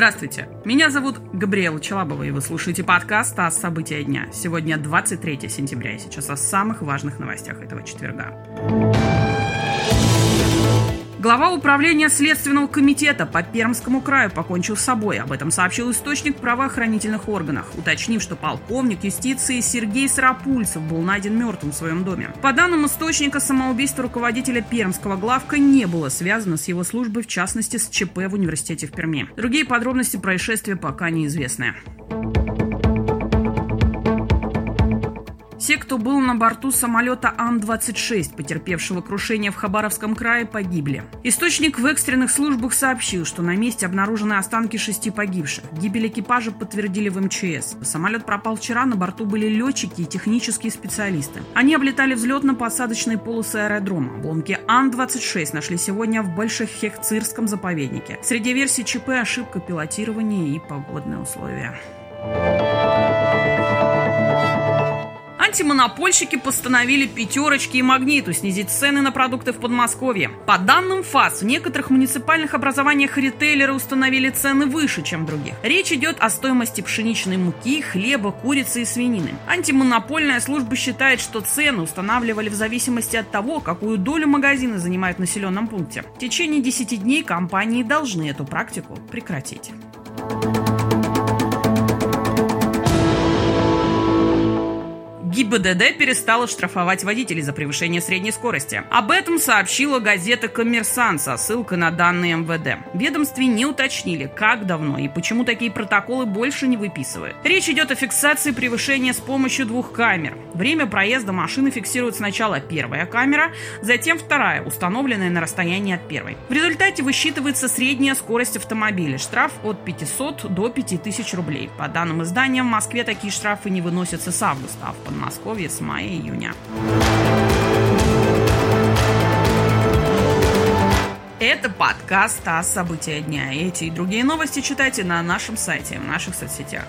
Здравствуйте, меня зовут Габриэла Челабова, и вы слушаете подкаст «А события дня». Сегодня 23 сентября, и сейчас о самых важных новостях этого четверга. Глава управления Следственного комитета по Пермскому краю покончил с собой. Об этом сообщил источник в правоохранительных органах, уточнив, что полковник юстиции Сергей Сарапульцев был найден мертвым в своем доме. По данным источника, самоубийство руководителя Пермского главка не было связано с его службой, в частности, с ЧП в университете в Перми. Другие подробности происшествия пока неизвестны. Все, кто был на борту самолета Ан-26, потерпевшего крушение в Хабаровском крае, погибли. Источник в экстренных службах сообщил, что на месте обнаружены останки шести погибших. Гибель экипажа подтвердили в МЧС. Самолет пропал вчера, на борту были летчики и технические специалисты. Они облетали взлетно-посадочные полосы аэродрома. Обломки Ан-26 нашли сегодня в Большехехцирском заповеднике. Среди версий ЧП ошибка пилотирования и погодные условия. Антимонопольщики постановили пятерочки и магниту снизить цены на продукты в Подмосковье. По данным ФАС, в некоторых муниципальных образованиях ритейлеры установили цены выше, чем других. Речь идет о стоимости пшеничной муки, хлеба, курицы и свинины. Антимонопольная служба считает, что цены устанавливали в зависимости от того, какую долю магазины занимают в населенном пункте. В течение 10 дней компании должны эту практику прекратить. ГИБДД перестала штрафовать водителей за превышение средней скорости. Об этом сообщила газета «Коммерсант» со ссылкой на данные МВД. Ведомстве не уточнили, как давно и почему такие протоколы больше не выписывают. Речь идет о фиксации превышения с помощью двух камер. Время проезда машины фиксирует сначала первая камера, затем вторая, установленная на расстоянии от первой. В результате высчитывается средняя скорость автомобиля. Штраф от 500 до 5000 рублей. По данным издания, в Москве такие штрафы не выносятся с августа, а в Подмосковье Подмосковье с мая-июня. Это подкаст о события дня. Эти и другие новости читайте на нашем сайте, в наших соцсетях.